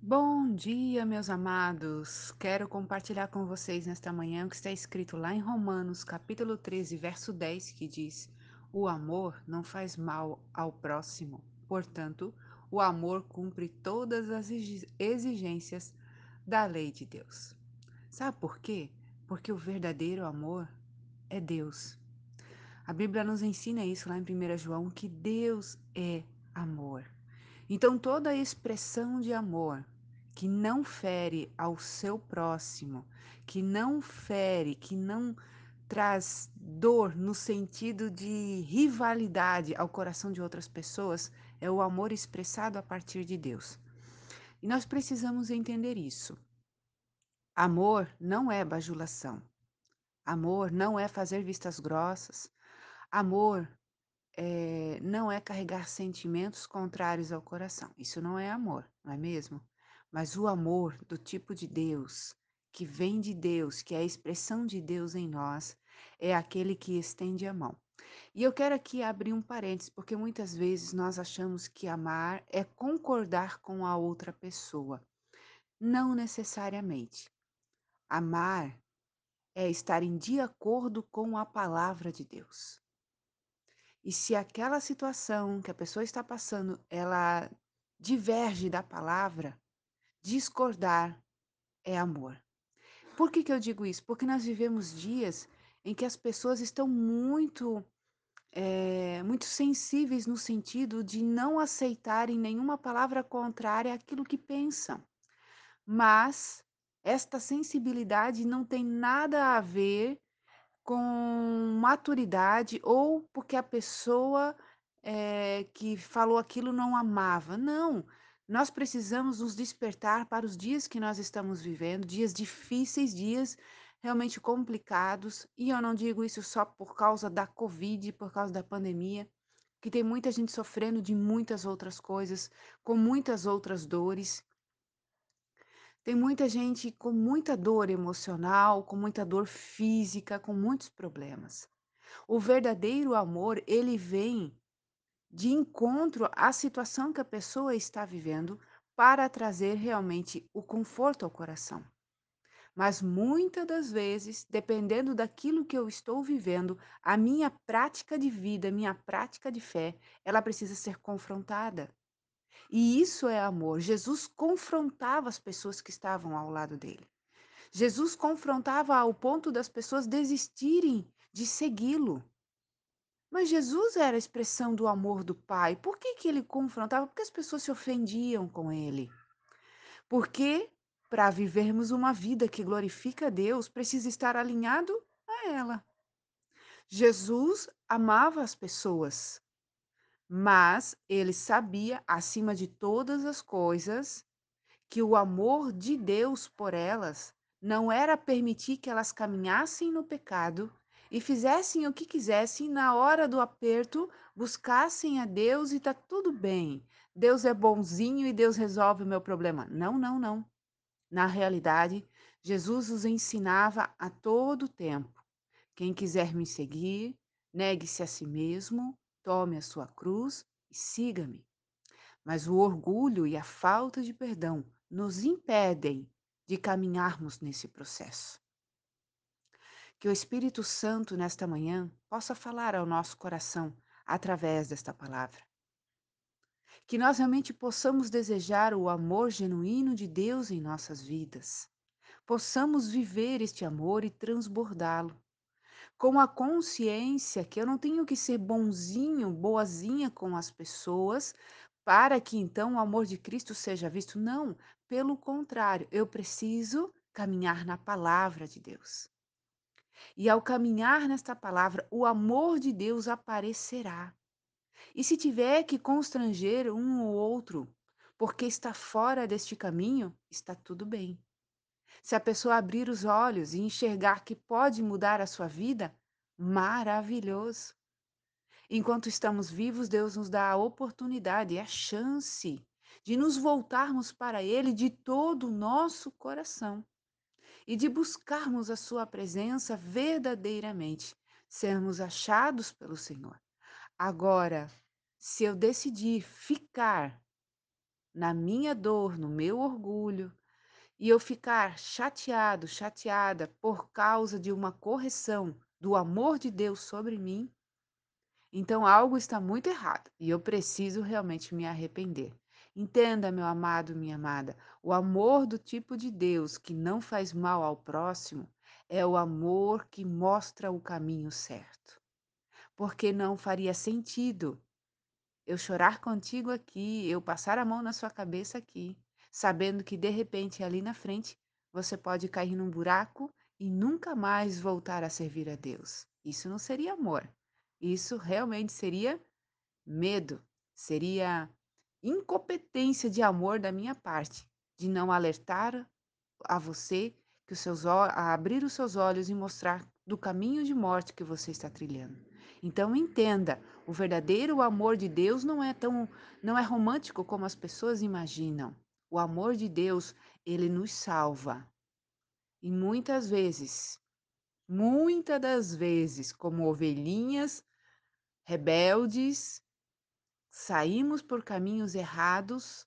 Bom dia, meus amados. Quero compartilhar com vocês nesta manhã o que está escrito lá em Romanos, capítulo 13, verso 10, que diz: O amor não faz mal ao próximo. Portanto, o amor cumpre todas as exi- exigências da lei de Deus. Sabe por quê? Porque o verdadeiro amor é Deus. A Bíblia nos ensina isso lá em 1 João, que Deus é amor. Então, toda expressão de amor que não fere ao seu próximo, que não fere, que não traz dor no sentido de rivalidade ao coração de outras pessoas, é o amor expressado a partir de Deus. E nós precisamos entender isso. Amor não é bajulação. Amor não é fazer vistas grossas. Amor eh, não é carregar sentimentos contrários ao coração. Isso não é amor, não é mesmo? Mas o amor do tipo de Deus, que vem de Deus, que é a expressão de Deus em nós, é aquele que estende a mão. E eu quero aqui abrir um parênteses, porque muitas vezes nós achamos que amar é concordar com a outra pessoa. Não necessariamente. Amar é estar em de acordo com a palavra de Deus. E se aquela situação que a pessoa está passando, ela diverge da palavra, discordar é amor. Por que que eu digo isso? Porque nós vivemos dias em que as pessoas estão muito, eh, muito sensíveis no sentido de não aceitarem nenhuma palavra contrária àquilo que pensam. Mas esta sensibilidade não tem nada a ver com maturidade ou porque a pessoa, eh, que falou aquilo não amava. Não, nós precisamos nos despertar para os dias que nós estamos vivendo, dias difíceis, dias realmente complicados, e eu não digo isso só por causa da covid, por causa da pandemia, que tem muita gente sofrendo de muitas outras coisas, com muitas outras dores. Tem muita gente com muita dor emocional, com muita dor física, com muitos problemas. O verdadeiro amor, ele vem de encontro à situação que a pessoa está vivendo para trazer realmente o conforto ao coração. Mas muitas das vezes, dependendo daquilo que eu estou vivendo, a minha prática de vida, minha prática de fé, ela precisa ser confrontada. E isso é amor. Jesus confrontava as pessoas que estavam ao lado dele. Jesus confrontava ao ponto das pessoas desistirem de segui-lo. Mas Jesus era a expressão do amor do Pai. Por que, que ele confrontava? Porque as pessoas se ofendiam com ele. Porque para vivermos uma vida que glorifica a Deus, precisa estar alinhado a ela. Jesus amava as pessoas, mas ele sabia, acima de todas as coisas, que o amor de Deus por elas não era permitir que elas caminhassem no pecado e fizessem o que quisessem na hora do aperto, buscassem a Deus e tá tudo bem. Deus é bonzinho e Deus resolve o meu problema. Não, não, não. Na realidade, Jesus os ensinava a todo tempo. Quem quiser me seguir, negue-se a si mesmo, tome a sua cruz e siga-me. Mas o orgulho e a falta de perdão nos impedem de caminharmos nesse processo. Que o Espírito Santo, nesta manhã, possa falar ao nosso coração através desta palavra. Que nós realmente possamos desejar o amor genuíno de Deus em nossas vidas. Possamos viver este amor e transbordá-lo. Com a consciência que eu não tenho que ser bonzinho, boazinha com as pessoas, para que então o amor de Cristo seja visto. Não, pelo contrário, eu preciso caminhar na palavra de Deus. E ao caminhar nesta palavra, o amor de Deus aparecerá. E se tiver que constranger um ou outro, porque está fora deste caminho, está tudo bem. Se a pessoa abrir os olhos e enxergar que pode mudar a sua vida, maravilhoso. Enquanto estamos vivos, Deus nos dá a oportunidade e a chance de nos voltarmos para Ele de todo o nosso coração e de buscarmos a Sua presença verdadeiramente, sermos achados pelo Senhor. Agora, se eu decidir ficar na minha dor, no meu orgulho, e eu ficar chateado, chateada por causa de uma correção do amor de Deus sobre mim, então algo está muito errado e eu preciso realmente me arrepender. Entenda, meu amado, minha amada, o amor do tipo de Deus que não faz mal ao próximo é o amor que mostra o caminho certo. Porque não faria sentido eu chorar contigo aqui, eu passar a mão na sua cabeça aqui, sabendo que de repente ali na frente você pode cair num buraco e nunca mais voltar a servir a Deus. Isso não seria amor. Isso realmente seria medo, seria incompetência de amor da minha parte, de não alertar a você que os seus a abrir os seus olhos e mostrar do caminho de morte que você está trilhando. Então entenda, o verdadeiro amor de Deus não é tão não é romântico como as pessoas imaginam. O amor de Deus, ele nos salva. E muitas vezes, muitas das vezes, como ovelhinhas rebeldes, saímos por caminhos errados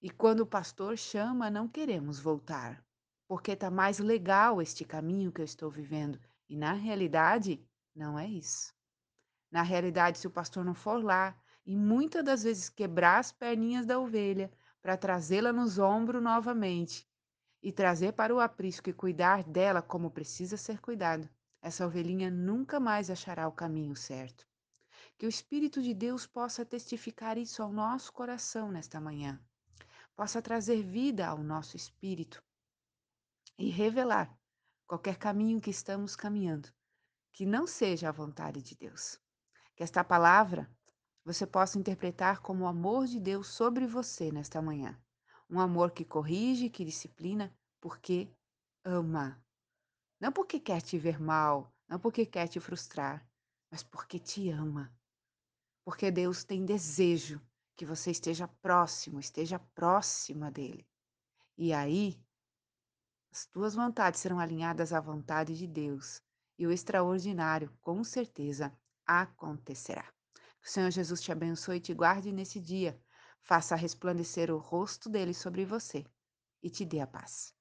e quando o pastor chama, não queremos voltar, porque está mais legal este caminho que eu estou vivendo. E na realidade, não é isso. Na realidade, se o pastor não for lá e muitas das vezes quebrar as perninhas da ovelha para trazê-la nos ombros novamente e trazer para o aprisco e cuidar dela como precisa ser cuidado, essa ovelhinha nunca mais achará o caminho certo. Que o Espírito de Deus possa testificar isso ao nosso coração nesta manhã possa trazer vida ao nosso espírito e revelar qualquer caminho que estamos caminhando, que não seja a vontade de Deus. Que esta palavra você possa interpretar como o amor de Deus sobre você nesta manhã. Um amor que corrige, que disciplina, porque ama. Não porque quer te ver mal, não porque quer te frustrar, mas porque te ama. Porque Deus tem desejo que você esteja próximo, esteja próxima dele. E aí, as tuas vontades serão alinhadas à vontade de Deus, e o extraordinário, com certeza, acontecerá. Que o Senhor Jesus te abençoe e te guarde nesse dia, faça resplandecer o rosto dele sobre você e te dê a paz.